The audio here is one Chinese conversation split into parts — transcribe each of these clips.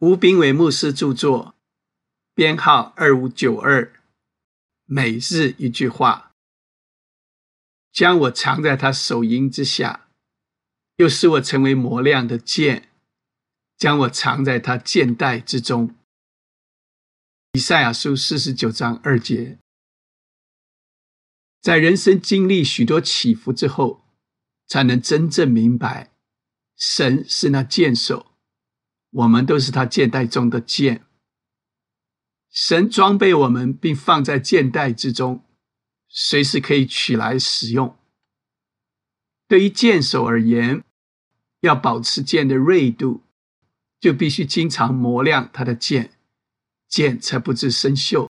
吴炳伟牧师著作，编号二五九二。每日一句话，将我藏在他手荫之下，又使我成为磨亮的剑，将我藏在他剑带之中。以赛亚书四十九章二节，在人生经历许多起伏之后，才能真正明白，神是那剑手。我们都是他剑袋中的剑，神装备我们，并放在剑袋之中，随时可以取来使用。对于剑手而言，要保持剑的锐度，就必须经常磨亮他的剑，剑才不致生锈。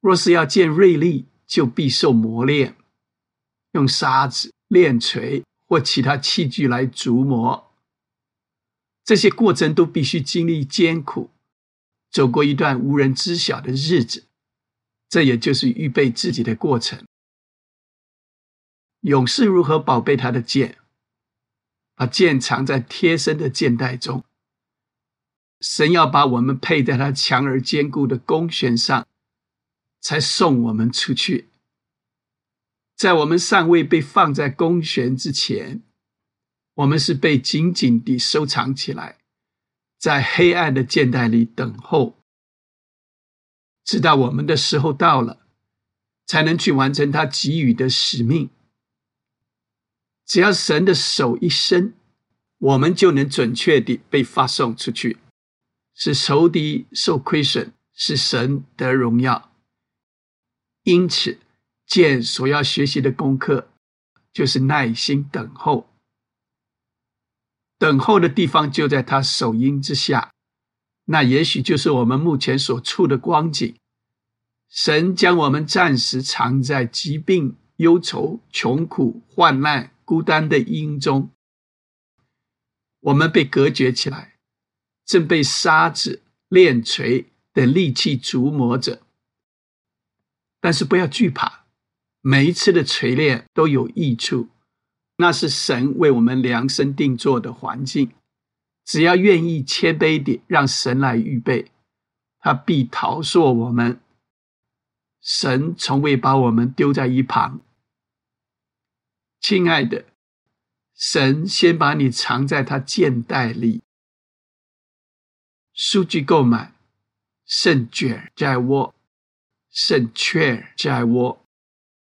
若是要剑锐利，就必受磨练，用沙子、炼锤或其他器具来琢磨。这些过程都必须经历艰苦，走过一段无人知晓的日子，这也就是预备自己的过程。勇士如何宝贝他的剑？把剑藏在贴身的剑袋中。神要把我们配在他强而坚固的弓弦上，才送我们出去。在我们尚未被放在弓弦之前。我们是被紧紧地收藏起来，在黑暗的箭袋里等候，直到我们的时候到了，才能去完成他给予的使命。只要神的手一伸，我们就能准确地被发送出去，使仇敌受亏损，使神得荣耀。因此，剑所要学习的功课，就是耐心等候。等候的地方就在他手荫之下，那也许就是我们目前所处的光景。神将我们暂时藏在疾病、忧愁、穷苦、患难、孤单的阴中，我们被隔绝起来，正被沙子、炼锤等利器琢磨着。但是不要惧怕，每一次的锤炼都有益处。那是神为我们量身定做的环境，只要愿意谦卑点，让神来预备，他必陶塑我们。神从未把我们丢在一旁，亲爱的，神先把你藏在他剑袋里。数据购买，胜券在握，胜券在握。